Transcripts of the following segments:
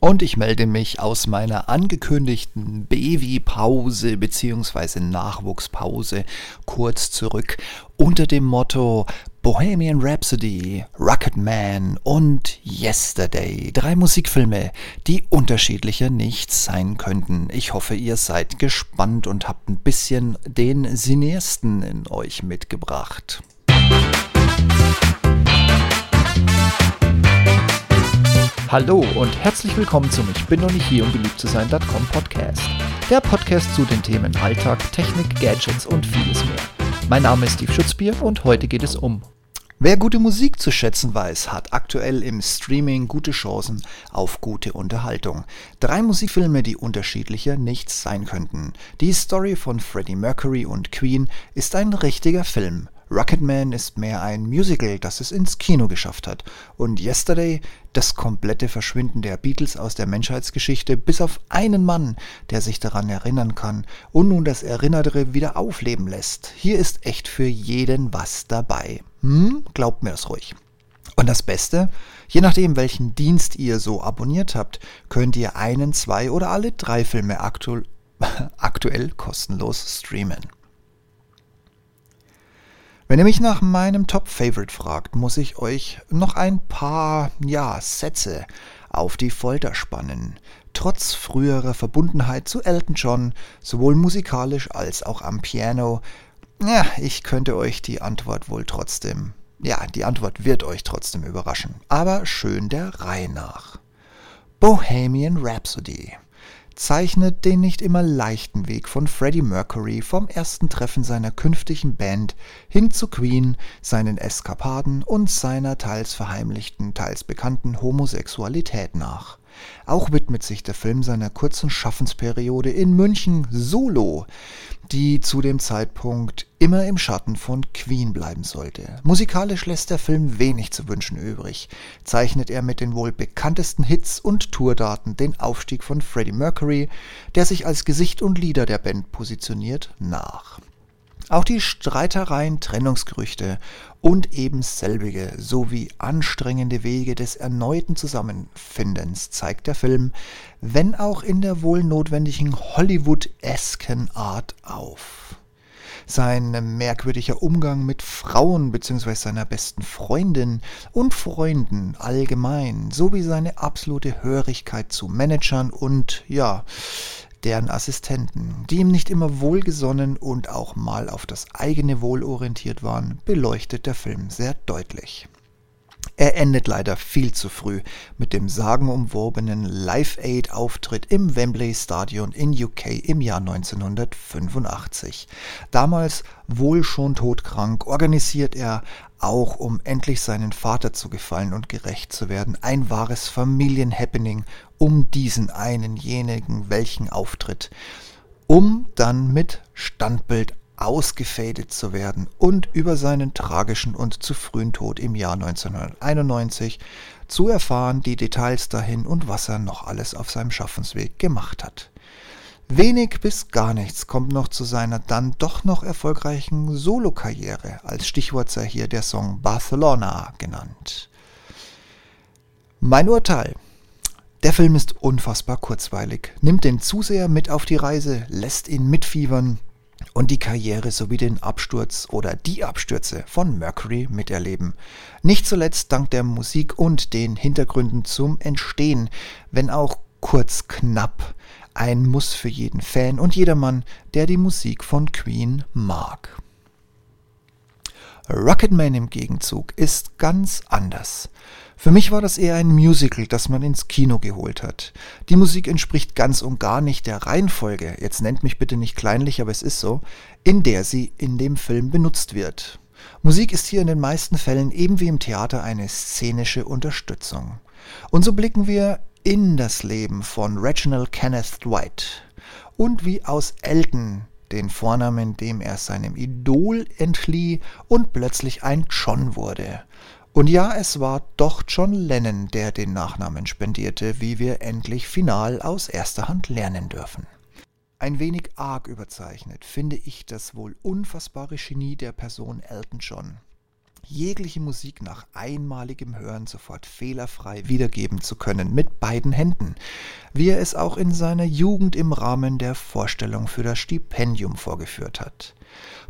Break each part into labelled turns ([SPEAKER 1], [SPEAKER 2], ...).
[SPEAKER 1] Und ich melde mich aus meiner angekündigten Babypause bzw. Nachwuchspause kurz zurück unter dem Motto Bohemian Rhapsody, Rocketman und Yesterday. Drei Musikfilme, die unterschiedlicher nicht sein könnten. Ich hoffe, ihr seid gespannt und habt ein bisschen den Cineasten in euch mitgebracht. Hallo und herzlich willkommen zum Ich bin noch nicht hier, um beliebt zu sein.com Podcast. Der Podcast zu den Themen Alltag, Technik, Gadgets und vieles mehr. Mein Name ist Steve Schutzbier und heute geht es um. Wer gute Musik zu schätzen weiß, hat aktuell im Streaming gute Chancen auf gute Unterhaltung. Drei Musikfilme, die unterschiedlicher nicht sein könnten. Die Story von Freddie Mercury und Queen ist ein richtiger Film. Rocketman ist mehr ein Musical, das es ins Kino geschafft hat. Und Yesterday das komplette Verschwinden der Beatles aus der Menschheitsgeschichte, bis auf einen Mann, der sich daran erinnern kann und nun das Erinnerte wieder aufleben lässt. Hier ist echt für jeden was dabei. Hm? Glaubt mir das ruhig. Und das Beste, je nachdem welchen Dienst ihr so abonniert habt, könnt ihr einen, zwei oder alle drei Filme aktu aktuell kostenlos streamen. Wenn ihr mich nach meinem Top-Favorite fragt, muss ich euch noch ein paar, ja, Sätze auf die Folter spannen. Trotz früherer Verbundenheit zu Elton John, sowohl musikalisch als auch am Piano, ja, ich könnte euch die Antwort wohl trotzdem, ja, die Antwort wird euch trotzdem überraschen. Aber schön der Reihe nach. Bohemian Rhapsody zeichnet den nicht immer leichten Weg von Freddie Mercury vom ersten Treffen seiner künftigen Band hin zu Queen, seinen Eskapaden und seiner teils verheimlichten, teils bekannten Homosexualität nach. Auch widmet sich der Film seiner kurzen Schaffensperiode in München solo, die zu dem Zeitpunkt immer im Schatten von Queen bleiben sollte. Musikalisch lässt der Film wenig zu wünschen übrig, zeichnet er mit den wohl bekanntesten Hits und Tourdaten den Aufstieg von Freddie Mercury, der sich als Gesicht und Leader der Band positioniert, nach. Auch die Streitereien, Trennungsgerüchte und eben selbige sowie anstrengende Wege des erneuten Zusammenfindens zeigt der Film, wenn auch in der wohl notwendigen Hollywood-esken Art auf. Sein merkwürdiger Umgang mit Frauen bzw. seiner besten Freundin und Freunden allgemein, sowie seine absolute Hörigkeit zu Managern und ja, deren Assistenten, die ihm nicht immer wohlgesonnen und auch mal auf das eigene Wohl orientiert waren, beleuchtet der Film sehr deutlich. Er endet leider viel zu früh mit dem sagenumwobenen Live-Aid-Auftritt im Wembley Stadion in UK im Jahr 1985. Damals wohl schon todkrank organisiert er, auch um endlich seinen Vater zu gefallen und gerecht zu werden, ein wahres Familienhappening um diesen einen jenigen welchen Auftritt, um dann mit Standbild ausgefadet zu werden und über seinen tragischen und zu frühen Tod im Jahr 1991 zu erfahren, die Details dahin und was er noch alles auf seinem Schaffensweg gemacht hat. Wenig bis gar nichts kommt noch zu seiner dann doch noch erfolgreichen Solokarriere. Als Stichwort sei hier der Song Barcelona genannt. Mein Urteil. Der Film ist unfassbar kurzweilig, nimmt den Zuseher mit auf die Reise, lässt ihn mitfiebern und die Karriere sowie den Absturz oder die Abstürze von Mercury miterleben. Nicht zuletzt dank der Musik und den Hintergründen zum Entstehen, wenn auch kurz knapp. Ein Muss für jeden Fan und jedermann, der die Musik von Queen mag. Rocketman im Gegenzug ist ganz anders. Für mich war das eher ein Musical, das man ins Kino geholt hat. Die Musik entspricht ganz und gar nicht der Reihenfolge, jetzt nennt mich bitte nicht kleinlich, aber es ist so, in der sie in dem Film benutzt wird. Musik ist hier in den meisten Fällen eben wie im Theater eine szenische Unterstützung. Und so blicken wir in das Leben von Reginald Kenneth Dwight und wie aus Elton den Vornamen, dem er seinem Idol entlieh und plötzlich ein John wurde. Und ja, es war doch John Lennon, der den Nachnamen spendierte, wie wir endlich final aus erster Hand lernen dürfen. Ein wenig arg überzeichnet finde ich das wohl unfassbare Genie der Person Elton John. Jegliche Musik nach einmaligem Hören sofort fehlerfrei wiedergeben zu können mit beiden Händen, wie er es auch in seiner Jugend im Rahmen der Vorstellung für das Stipendium vorgeführt hat.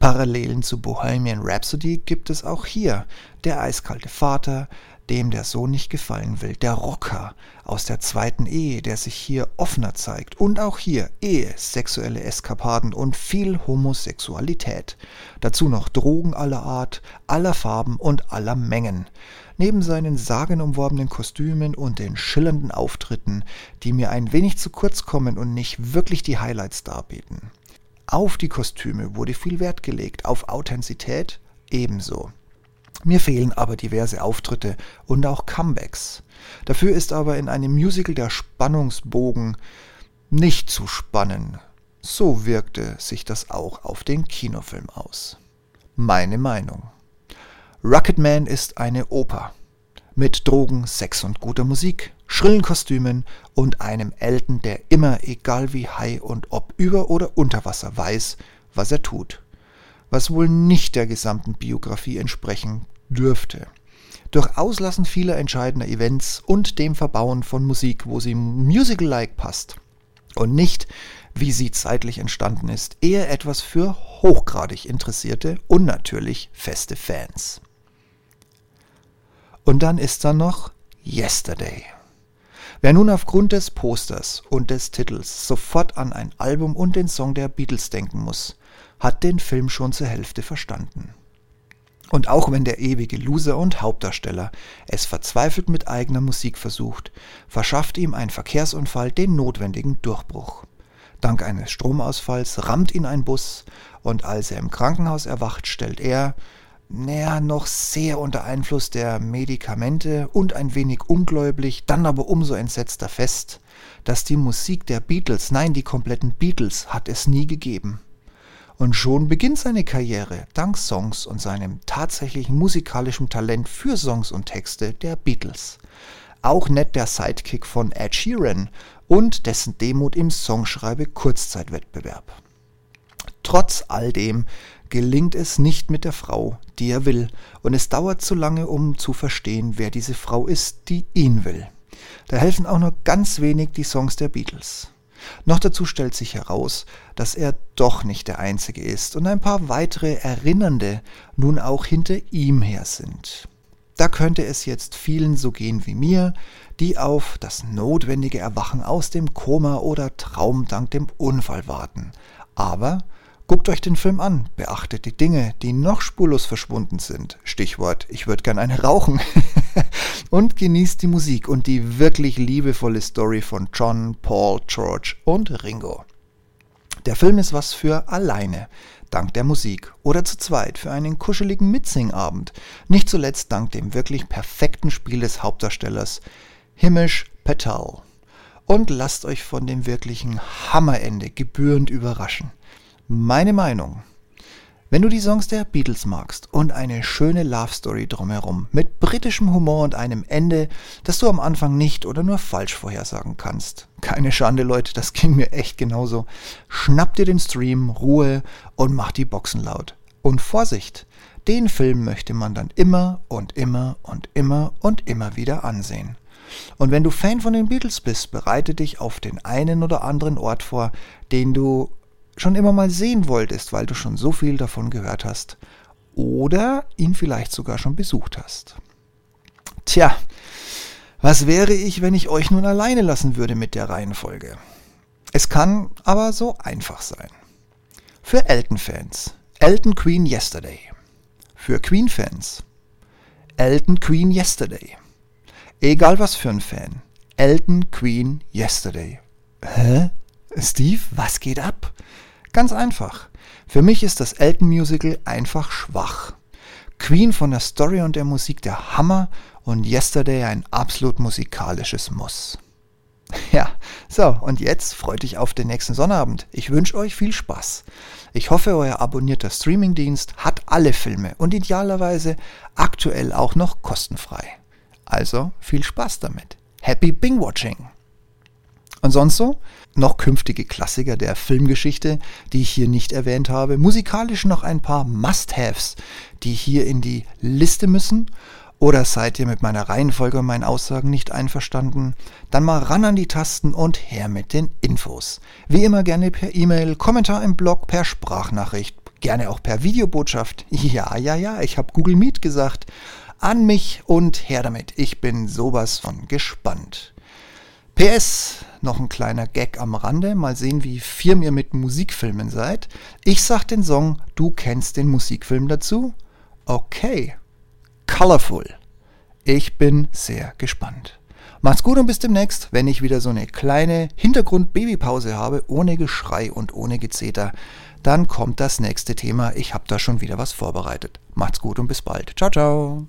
[SPEAKER 1] Parallelen zu Bohemian Rhapsody gibt es auch hier. Der eiskalte Vater, dem der Sohn nicht gefallen will, der Rocker aus der zweiten Ehe, der sich hier offener zeigt und auch hier Ehe, sexuelle Eskapaden und viel Homosexualität. Dazu noch Drogen aller Art, aller Farben und aller Mengen. Neben seinen sagenumworbenen Kostümen und den schillernden Auftritten, die mir ein wenig zu kurz kommen und nicht wirklich die Highlights darbieten. Auf die Kostüme wurde viel Wert gelegt, auf Authentizität ebenso. Mir fehlen aber diverse Auftritte und auch Comebacks. Dafür ist aber in einem Musical der Spannungsbogen nicht zu spannen. So wirkte sich das auch auf den Kinofilm aus. Meine Meinung. Rocketman ist eine Oper. Mit Drogen, Sex und guter Musik, schrillen Kostümen und einem Elton, der immer, egal wie high und ob über oder unter Wasser, weiß, was er tut. Was wohl nicht der gesamten Biografie entsprechen dürfte. Durch Auslassen vieler entscheidender Events und dem Verbauen von Musik, wo sie musical-like passt und nicht, wie sie zeitlich entstanden ist, eher etwas für hochgradig interessierte und natürlich feste Fans. Und dann ist da noch Yesterday. Wer nun aufgrund des Posters und des Titels sofort an ein Album und den Song der Beatles denken muss, hat den Film schon zur Hälfte verstanden. Und auch wenn der ewige Loser und Hauptdarsteller es verzweifelt mit eigener Musik versucht, verschafft ihm ein Verkehrsunfall den notwendigen Durchbruch. Dank eines Stromausfalls rammt ihn ein Bus und als er im Krankenhaus erwacht, stellt er, naja, noch sehr unter Einfluss der Medikamente und ein wenig ungläubig, dann aber umso entsetzter fest, dass die Musik der Beatles, nein, die kompletten Beatles hat es nie gegeben. Und schon beginnt seine Karriere dank Songs und seinem tatsächlichen musikalischen Talent für Songs und Texte der Beatles. Auch nett der Sidekick von Ed Sheeran und dessen Demut im Songschreibe-Kurzzeitwettbewerb. Trotz all dem gelingt es nicht mit der Frau, die er will, und es dauert zu lange, um zu verstehen, wer diese Frau ist, die ihn will. Da helfen auch nur ganz wenig die Songs der Beatles. Noch dazu stellt sich heraus, dass er doch nicht der Einzige ist und ein paar weitere Erinnernde nun auch hinter ihm her sind. Da könnte es jetzt vielen so gehen wie mir, die auf das notwendige Erwachen aus dem Koma oder Traum dank dem Unfall warten. Aber Guckt euch den Film an, beachtet die Dinge, die noch spurlos verschwunden sind. Stichwort, ich würde gern eine rauchen. und genießt die Musik und die wirklich liebevolle Story von John, Paul, George und Ringo. Der Film ist was für alleine, dank der Musik, oder zu zweit für einen kuscheligen Mitsingabend, nicht zuletzt dank dem wirklich perfekten Spiel des Hauptdarstellers Himish Patel. Und lasst euch von dem wirklichen Hammerende gebührend überraschen. Meine Meinung. Wenn du die Songs der Beatles magst und eine schöne Love Story drumherum mit britischem Humor und einem Ende, das du am Anfang nicht oder nur falsch vorhersagen kannst. Keine Schande, Leute, das ging mir echt genauso. Schnapp dir den Stream, Ruhe und mach die Boxen laut. Und Vorsicht, den Film möchte man dann immer und immer und immer und immer wieder ansehen. Und wenn du Fan von den Beatles bist, bereite dich auf den einen oder anderen Ort vor, den du schon immer mal sehen wolltest, weil du schon so viel davon gehört hast oder ihn vielleicht sogar schon besucht hast. Tja, was wäre ich, wenn ich euch nun alleine lassen würde mit der Reihenfolge? Es kann aber so einfach sein. Für Elton-Fans, Elton Queen Yesterday. Für Queen-Fans, Elton Queen Yesterday. Egal was für ein Fan, Elton Queen Yesterday. Hä? Steve, was geht ab? Ganz einfach. Für mich ist das Elton Musical einfach schwach. Queen von der Story und der Musik der Hammer und Yesterday ein absolut musikalisches Muss. Ja, so, und jetzt freut dich auf den nächsten Sonnabend. Ich wünsche euch viel Spaß. Ich hoffe, euer abonnierter Streamingdienst hat alle Filme und idealerweise aktuell auch noch kostenfrei. Also viel Spaß damit. Happy Bing Watching! Und sonst so? Noch künftige Klassiker der Filmgeschichte, die ich hier nicht erwähnt habe. Musikalisch noch ein paar Must-Haves, die hier in die Liste müssen. Oder seid ihr mit meiner Reihenfolge und meinen Aussagen nicht einverstanden? Dann mal ran an die Tasten und her mit den Infos. Wie immer gerne per E-Mail, Kommentar im Blog, per Sprachnachricht, gerne auch per Videobotschaft. Ja, ja, ja, ich habe Google Meet gesagt. An mich und her damit. Ich bin sowas von gespannt. PS, noch ein kleiner Gag am Rande. Mal sehen, wie firm ihr mit Musikfilmen seid. Ich sag den Song, du kennst den Musikfilm dazu? Okay. Colorful. Ich bin sehr gespannt. Macht's gut und bis demnächst, wenn ich wieder so eine kleine Hintergrund-Babypause habe, ohne Geschrei und ohne Gezeter. Dann kommt das nächste Thema. Ich habe da schon wieder was vorbereitet. Macht's gut und bis bald. Ciao, ciao.